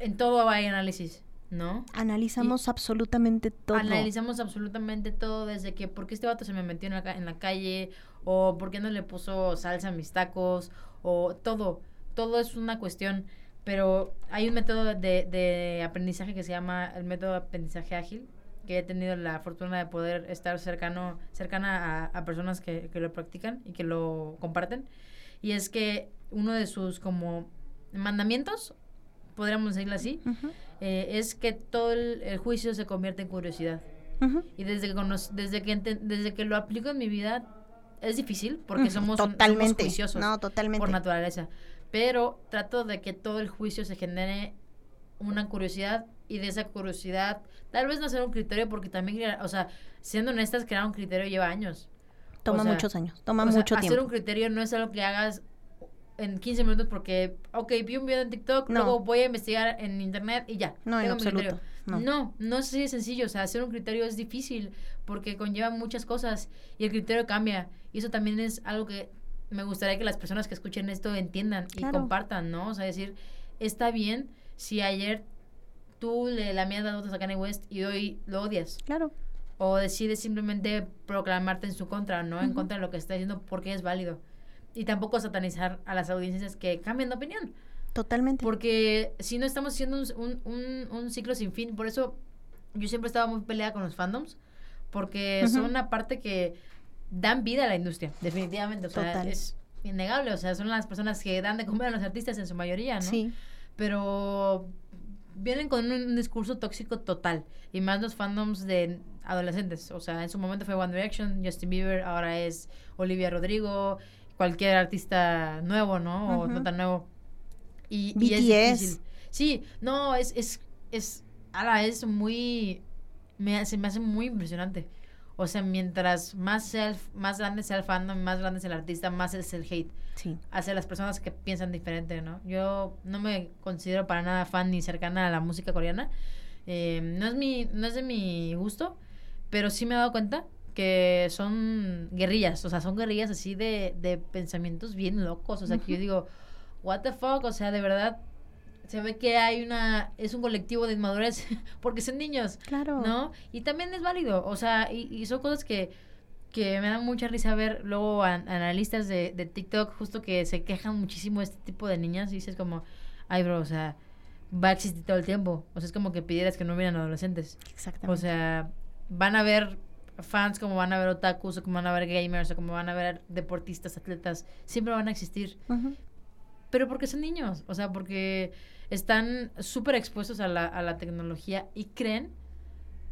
en todo hay análisis, ¿no? analizamos absolutamente todo. Analizamos absolutamente todo, desde que por qué este vato se me metió en la, en la calle, o por qué no le puso salsa a mis tacos, o todo. Todo es una cuestión. Pero hay un método de, de aprendizaje que se llama el método de aprendizaje ágil, que he tenido la fortuna de poder estar cercano, cercana a, a personas que, que lo practican y que lo comparten. Y es que uno de sus como mandamientos, podríamos decirlo así, Ujú, eh, es que todo el, el juicio se convierte en curiosidad. ujú. Y desde que, desde que, desde que lo aplico en mi vida, es difícil porque somos, un- somos totalmente. juiciosos No, totalmente. por naturaleza. Pero trato de que todo el juicio se genere una curiosidad y de esa curiosidad, tal vez no hacer un criterio porque también, o sea, siendo honestas, crear un criterio lleva años. Toma o sea, muchos años, toma O sea, mucho hacer tiempo. un criterio no es algo que hagas en 15 minutos porque, ok, vi un video en TikTok, No. luego voy a investigar en internet y ya. No, en tengo mi criterio. absoluto. No. No, no es así de sencillo. O sea, hacer un criterio es difícil porque conlleva muchas cosas y el criterio cambia. Y eso también es algo que me gustaría que las personas que escuchen esto entiendan y Claro. compartan, ¿no? O sea, decir, está bien si ayer tú le las botas a Kanye West y hoy lo odias. Claro, O decides simplemente proclamarte en su contra, ¿no? En contra de lo que está diciendo porque es válido. Y tampoco satanizar a las audiencias que cambian de opinión. totalmente. Porque si no estamos haciendo un, un, un- ciclo sin fin. Por eso yo siempre estaba muy peleada con los fandoms. Porque Ujú. son una parte que dan vida a la industria, definitivamente. O sea, Total. es innegable. O sea, son las personas que dan de comer a los artistas en su mayoría, ¿no? Sí, Pero vienen con un discurso tóxico total. Y más los fandoms de adolescentes. O sea, en su momento fue One Direction, Justin Bieber, ahora es Olivia Rodrigo, cualquier artista nuevo, ¿no? O no tan nuevo. Y, y es BTS. difícil. Sí, no, es, es, es, ala, es muy, me, hace- me hace muy impresionante. O sea, mientras más, sea más grande sea el fandom, más grande es el artista, más es el hate sí. hacia las personas que piensan diferente, ¿no? Yo no me considero para nada fan ni cercana a la música coreana. Eh, no, es mi, no es de mi gusto, pero sí me he dado cuenta que son guerrillas, o sea, son guerrillas así de, de pensamientos bien locos, o sea, que yo digo, what the fuck, o sea, de verdad, se ve que hay una, es un colectivo de inmadurez porque son niños, Claro. ¿no? Y también es válido, o sea, y, y son cosas que, que me dan mucha risa ver luego a, analistas de, de TikTok justo que se quejan muchísimo de este tipo de niñas y dices como, ay, bro, o sea, va a existir todo el tiempo. O sea, es como que pidieras que no hubieran adolescentes. Exactamente. O sea, van a ver fans como van a ver otakus o como van a ver gamers o como van a ver deportistas, atletas, siempre van a existir. Pero porque son niños, o sea, porque están súper expuestos a la, a la tecnología y creen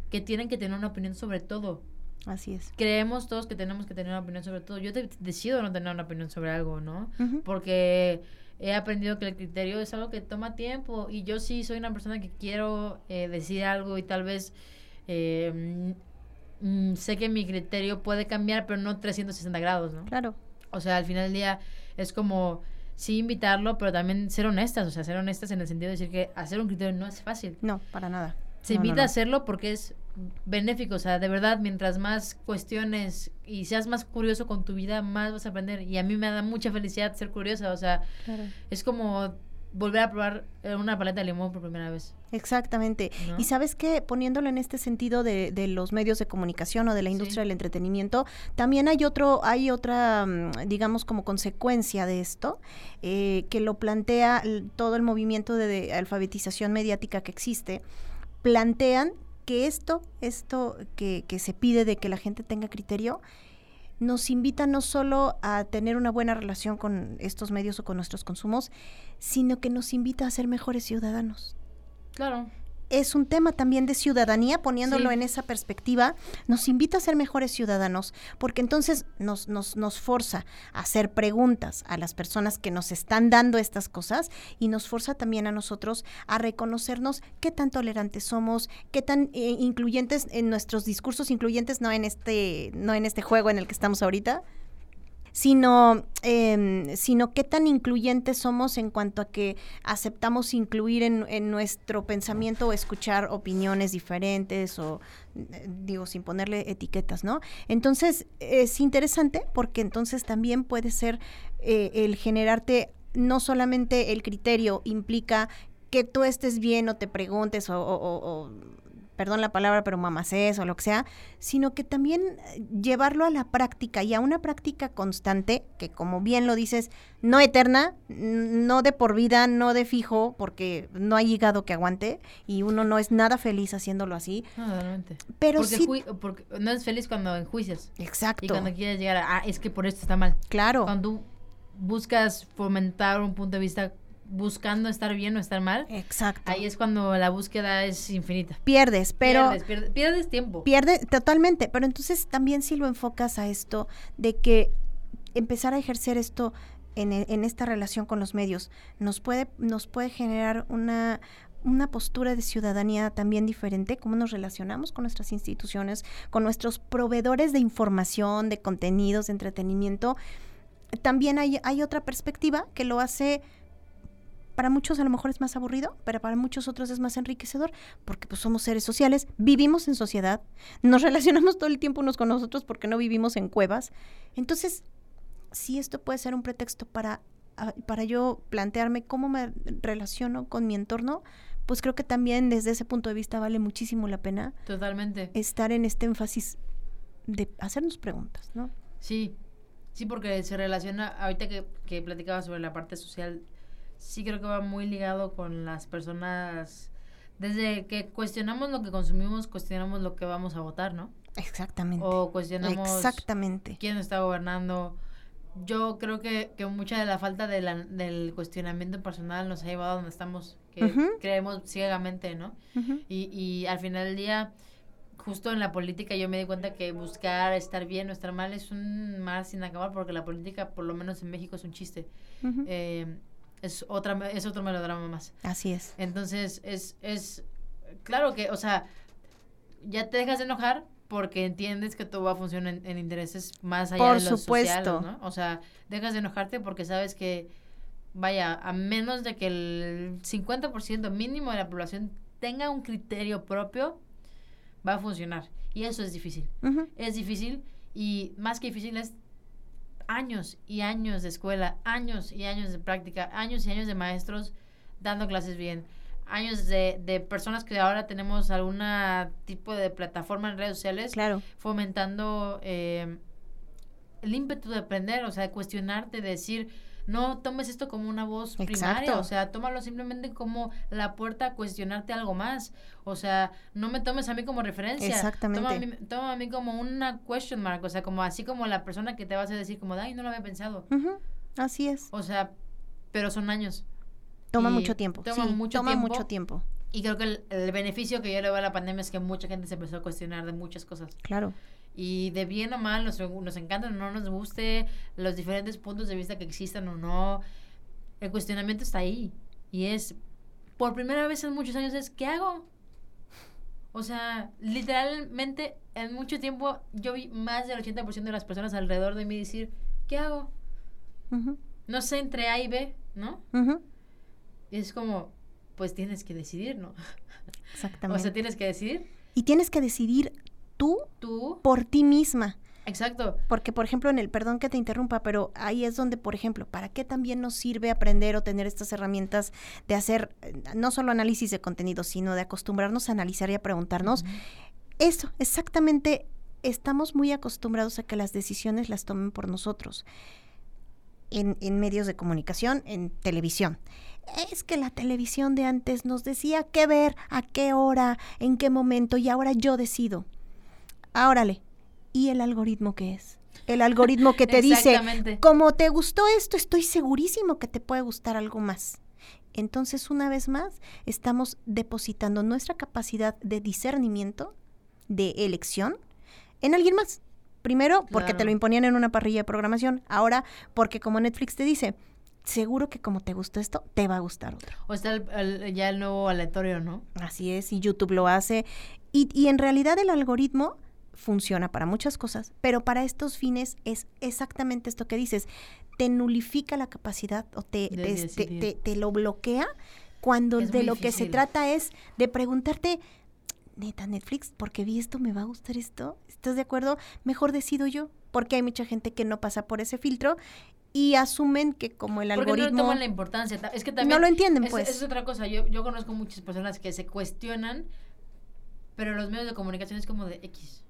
que tienen que tener una opinión sobre todo. Así es. Creemos todos que tenemos que tener una opinión sobre todo. Yo te- decido no tener una opinión sobre algo, ¿no? Porque he aprendido que el criterio es algo que toma tiempo y yo sí soy una persona que quiero eh, decir algo y tal vez eh, mm, sé que mi criterio puede cambiar, pero no 360 grados, ¿no? Claro. O sea, al final del día es como sí invitarlo, pero también ser honestas, o sea, ser honestas en el sentido de decir que hacer un criterio no es fácil. No, para nada. Se No, no, invita no. a hacerlo porque es benéfico, o sea, de verdad, mientras más cuestiones y seas más curioso con tu vida, más vas a aprender. Y a mí me da mucha felicidad ser curiosa, o sea, Claro. es como volver a probar eh, una paleta de limón por primera vez. Exactamente. ¿no? Y sabes que poniéndolo en este sentido de, de los medios de comunicación o de la Sí. industria del entretenimiento, también hay otro, hay otra, mm, digamos, como consecuencia de esto, eh, que lo plantea todo el movimiento de, de alfabetización mediática que existe, plantean que esto, esto que, que se pide de que la gente tenga criterio, nos invita no solo a tener una buena relación con estos medios o con nuestros consumos, sino que nos invita a ser mejores ciudadanos Claro. Es un tema también de ciudadanía, poniéndolo Sí. en esa perspectiva, nos invita a ser mejores ciudadanos, porque entonces nos, nos, nos forza a hacer preguntas a las personas que nos están dando estas cosas y nos forza también a nosotros a reconocernos qué tan tolerantes somos, qué tan eh, incluyentes en nuestros discursos incluyentes, no en este, no en este juego en el que estamos ahorita, sino, em, sino qué tan incluyentes somos en cuanto a que aceptamos incluir en, nuestro pensamiento o escuchar opiniones diferentes o, eh, digo, sin ponerle etiquetas, ¿no? Entonces, es interesante porque entonces también puede ser eh, el generarte no solamente el criterio implica que tú estés bien o te preguntes o, o perdón la palabra, pero mamacés o lo que sea, sino que también eh, llevarlo a la práctica y a una práctica constante, que como bien lo dices, no eterna, no de por vida, no de fijo, porque no hay hígado que aguante y uno no es nada feliz haciéndolo así. No, realmente. Pero porque sí. porque no es feliz cuando enjuicias. Exacto. Y cuando quieres llegar a, ah, es que por esto está mal. Claro. Cuando buscas fomentar un punto de vista buscando estar bien o estar mal. Exacto. Ahí es cuando la búsqueda es infinita. Pierdes, pero... Pierdes, pierdes, pierdes tiempo. Pierde totalmente, pero entonces también si lo enfocas a esto de que empezar a ejercer esto en, en esta relación con los medios nos puede, nos puede generar una, una postura de ciudadanía también diferente, cómo nos relacionamos con nuestras instituciones, con nuestros proveedores de información, de contenidos, de entretenimiento. También hay, hay otra perspectiva que lo hace para muchos a lo mejor es más aburrido, pero para muchos otros es más enriquecedor, porque pues somos seres sociales, vivimos en sociedad, nos relacionamos todo el tiempo unos con nosotros porque no vivimos en cuevas. Entonces, si esto puede ser un pretexto para, ah, para yo plantearme cómo me relaciono con mi entorno, pues creo que también desde ese punto de vista vale muchísimo la pena. Totalmente. Estar en este énfasis de hacernos preguntas, ¿no? Sí, sí, porque se relaciona, ahorita que, que platicaba sobre la parte social, sí creo que va muy ligado con las personas. Desde que cuestionamos lo que consumimos, cuestionamos lo que vamos a votar, ¿no? Exactamente. O cuestionamos Exactamente. quién está gobernando. Yo creo que, que mucha de la falta de la, del cuestionamiento personal nos ha llevado a donde estamos, que creemos ciegamente, ¿no? Y, y al final del día, justo en la política yo me di cuenta que buscar estar bien o estar mal es un mar sin acabar, porque la política, por lo menos en México, es un chiste. Eh, es, otra, es otro melodrama más. Así es. Entonces, es, es claro que, o sea, ya te dejas de enojar porque entiendes que todo va a funcionar en, en intereses más allá Por de los supuesto. sociales, ¿no? O sea, dejas de enojarte porque sabes que, vaya, a menos de que el 50% mínimo de la población tenga un criterio propio, va a funcionar. Y eso es difícil. Es difícil y más que difícil es años y años de escuela, años y años de práctica, años y años de maestros dando clases bien, años de, de personas que ahora tenemos algún tipo de plataforma en redes sociales Claro. fomentando eh, el ímpetu de aprender, o sea, de cuestionarte, de decir, no tomes esto como una voz primaria, o sea, tómalo simplemente como la puerta a cuestionarte algo más, o sea, no me tomes a mí como referencia, Exactamente. Toma a, mí, toma a mí como una question mark, o sea, como así como la persona que te vas a decir como, ay, no lo había pensado, Ujú. Así es. o sea, pero son años. Toma y mucho tiempo. toma sí, mucho toma tiempo. mucho tiempo. Y creo que el, el beneficio que yo le veo a la pandemia es que mucha gente se empezó a cuestionar de muchas cosas. Claro. Y de bien o mal, nos, nos encanta o no nos guste, los diferentes puntos de vista que existan o no, el cuestionamiento está ahí. Y es, por primera vez en muchos años, es, ¿qué hago? O sea, literalmente, en mucho tiempo, yo vi más del 80% de las personas alrededor de mí decir, ¿qué hago? Ujú. No sé, entre A y B, ¿no? Ujú. Y es como, pues tienes que decidir, ¿no? O Exactamente. sea, tienes que decidir y tienes que decidir tú tú. por ti misma. Exacto. Porque, por ejemplo, en el, perdón que te interrumpa, pero ahí es donde, por ejemplo, ¿para qué también nos sirve aprender o tener estas herramientas de hacer eh, no solo análisis de contenido, sino de acostumbrarnos a analizar y a preguntarnos? Eso, exactamente, estamos muy acostumbrados a que las decisiones las tomen por nosotros. En, en medios de comunicación, en televisión. Es que la televisión de antes nos decía qué ver, a qué hora, en qué momento, y ahora yo decido. Árale, ¿y el algoritmo qué es? El algoritmo que te dice, como te gustó esto, estoy segurísimo que te puede gustar algo más. Entonces, una vez más, estamos depositando nuestra capacidad de discernimiento, de elección, en alguien más. Primero, porque te lo imponían en una parrilla de programación. Ahora, porque como Netflix te dice, seguro que como te gustó esto, te va a gustar otro. O está el- el- ya el nuevo aleatorio, ¿no? Así es, y YouTube lo hace. Y, y en realidad el algoritmo funciona para muchas cosas, pero para estos fines es exactamente esto que dices. Te nulifica la capacidad o te, te- te- lo bloquea cuando Es de lo que se trata es de preguntarte, neta, Netflix, porque vi esto, ¿me va a gustar esto? ¿Estás de acuerdo? Mejor decido yo, porque hay mucha gente que no pasa por ese filtro y asumen que como el Porque no algoritmo toman la importancia. Ta- Es que también... no lo entienden, es, pues. es otra cosa. Yo, yo conozco muchas personas que se cuestionan, pero los medios de comunicación es como de X.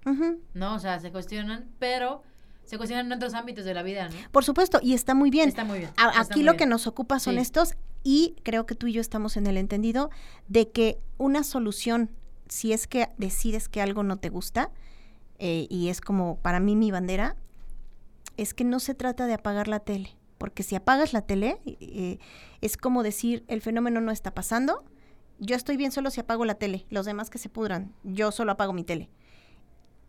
¿no? O sea, se cuestionan, pero se cuestionan en otros ámbitos de la vida, ¿no? Por supuesto, y está muy bien. Está muy bien. A- está aquí muy lo bien. que nos ocupa son Sí. estos y creo que tú y yo estamos en el entendido de que una solución, si es que decides que algo no te gusta, eh, y es como para mí mi bandera, es que no se trata de apagar la tele, porque si apagas la tele, eh, es como decir, el fenómeno no está pasando, yo estoy bien solo si apago la tele, los demás que se pudran, yo solo apago mi tele.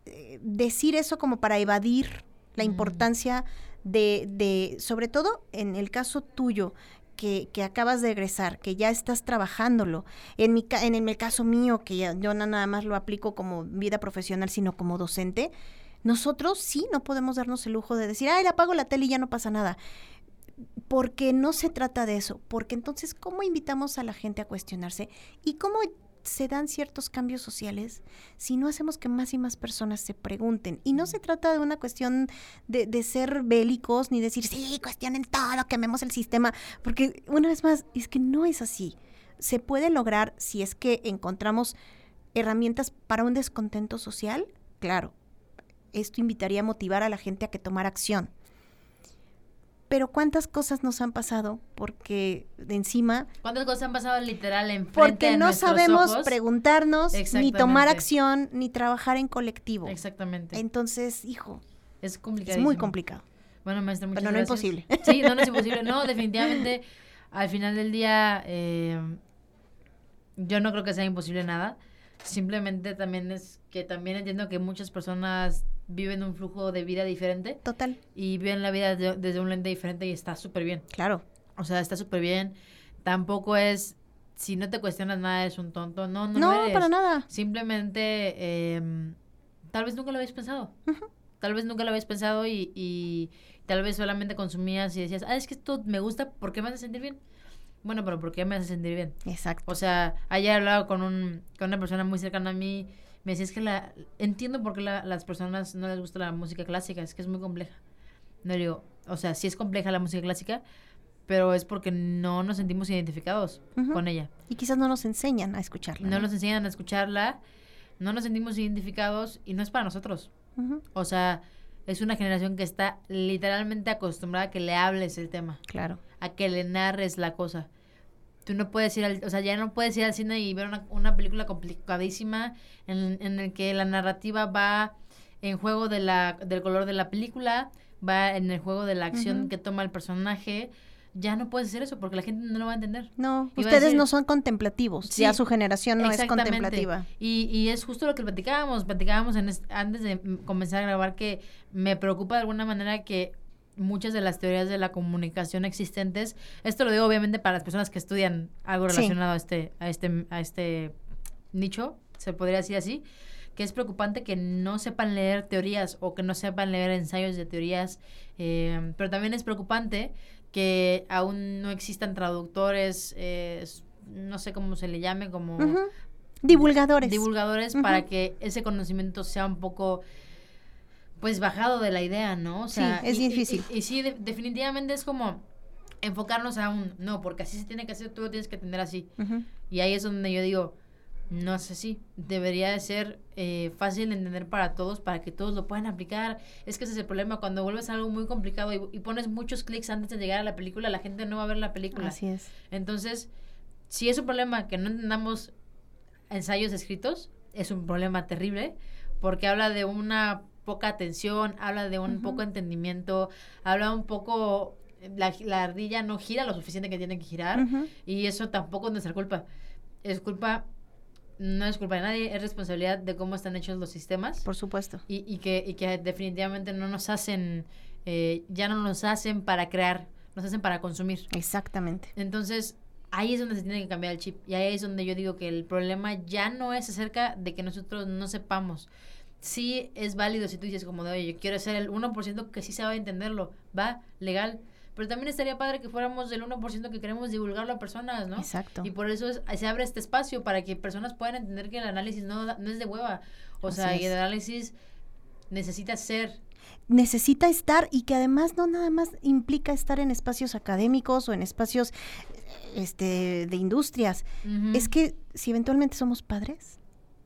Eh, decir eso como para evadir la Mm. importancia de, de, sobre todo en el caso tuyo, que, que acabas de egresar, que ya estás trabajándolo, en, mi, ca- en el caso mío, que ya, yo no nada más lo aplico como vida profesional, sino como docente, nosotros sí no podemos darnos el lujo de decir, ay, le apago la tele y ya no pasa nada. Porque no se trata de eso, porque entonces, ¿cómo invitamos a la gente a cuestionarse? ¿Y cómo se dan ciertos cambios sociales si no hacemos que más y más personas se pregunten? Y no se trata de una cuestión de, de ser bélicos ni decir, sí, cuestionen todo, quememos el sistema, porque una vez más, es que no es así. Se puede lograr si es que encontramos herramientas para un descontento social, claro. Esto invitaría a motivar a la gente a que tomara acción. Pero cuántas cosas nos han pasado porque de encima, ¿Cuántas cosas han pasado literal enfrente porque no sabemos ojos? preguntarnos, ni tomar acción, ni trabajar en colectivo. Exactamente. Entonces, hijo, es es complicado. muy complicado. Bueno, maestra, muchas Pero no gracias. imposible. Sí, no, no es imposible. No, definitivamente, al final del día, eh, yo no creo que sea imposible nada. Simplemente también es que también entiendo que muchas personas viven un flujo de vida diferente Total, y viven la vida de- desde un lente diferente y está súper bien. claro. O sea, está súper bien. Tampoco es, si no te cuestionas nada, es un tonto. No, no, No, eres. para nada. Simplemente, em, tal vez nunca lo habéis pensado. Tal vez nunca lo habéis pensado y, y tal vez solamente consumías y decías, ah, es que esto me gusta, ¿por qué me hace sentir bien? Bueno, pero ¿por qué me hace sentir bien? Exacto. O sea, ayer hablaba con, un, con una persona muy cercana a mí, me decía, es que la, entiendo por qué la- las personas no les gusta la música clásica, es que es muy compleja. No digo, o sea, sí es compleja la música clásica, pero es porque no nos sentimos identificados con ella. Y quizás no nos enseñan a escucharla. No nos enseñan a escucharla, no nos sentimos identificados y no es para nosotros. O sea, es una generación que está literalmente acostumbrada a que le hables el tema, Claro. a que le narres la cosa. Tú no puedes ir al, o sea, ya no puedes ir al cine y ver una, una película complicadísima en, en el que la narrativa va en juego de la, del color de la película, va en el juego de la acción que toma el personaje. Ya no puedes hacer eso porque la gente no lo va a entender. No, ustedes decir- no son contemplativos. Sí, ya su generación no es contemplativa. Y, y es justo lo que platicábamos, platicábamos en es- antes de comenzar a grabar que me preocupa de alguna manera que muchas de las teorías de la comunicación existentes, esto lo digo obviamente para las personas que estudian algo Sí. relacionado a este a este a este nicho, se podría decir así, que es preocupante que no sepan leer teorías o que no sepan leer ensayos de teorías, eh, pero también es preocupante que aún no existan traductores, eh, no sé cómo se le llame, como. Divulgadores. divulgadores para que ese conocimiento sea un poco pues bajado de la idea, ¿no? O Sí, sea, es y- y- difícil. Y, y sí, de- definitivamente es como enfocarnos a un no, porque así se tiene que hacer, tú lo tienes que atender así. Y ahí es donde yo digo, no es así. Debería de ser eh, fácil de entender para todos, para que todos lo puedan aplicar. Es que ese es el problema. Cuando vuelves algo muy complicado y, y pones muchos clics antes de llegar a la película, la gente no va a ver la película. Así es. Entonces, si es un problema que no entendamos ensayos escritos, es un problema terrible, porque habla de una poca atención, habla de un poco entendimiento, habla un poco, la, la ardilla no gira lo suficiente que tiene que girar, y eso tampoco es nuestra culpa. Es culpa, no es culpa de nadie, es responsabilidad de cómo están hechos los sistemas Por supuesto. y, y que, y que definitivamente no nos hacen, eh, ya no nos hacen para crear, nos hacen para consumir. Exactamente. Entonces, ahí es donde se tiene que cambiar el chip. Y ahí es donde yo digo que el problema ya no es acerca de que nosotros no sepamos. Sí es válido si tú dices como de, oye, yo quiero ser el 1% que sí sabe entenderlo, va, legal. Pero también estaría padre que fuéramos el 1% que queremos divulgarlo a personas, ¿no? Exacto. Y por eso es- se abre este espacio para que personas puedan entender que el análisis no, no es de hueva. O Así sea, el análisis necesita ser. necesita estar y que además no nada más implica estar en espacios académicos o en espacios este, de industrias. Es que si eventualmente somos padres,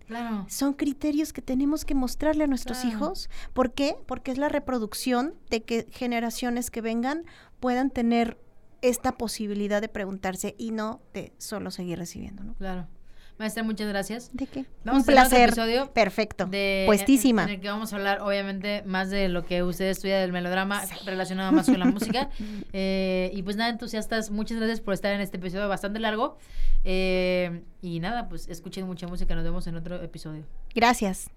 Claro. son criterios que tenemos que mostrarle a nuestros Claro. hijos. ¿Por qué? Porque es la reproducción de que generaciones que vengan puedan tener esta posibilidad de preguntarse y no de solo seguir recibiendo, ¿no? Claro. Maestra, muchas gracias. ¿De qué? Vamos Un a tener otro placer. episodio Perfecto. de Puestísima. En, en el que vamos a hablar, obviamente, más de lo que usted estudia del melodrama relacionado más con la música. Eh, y pues nada, entusiastas, muchas gracias por estar en este episodio bastante largo. Eh, y nada, pues escuchen mucha música. Nos vemos en otro episodio. Gracias.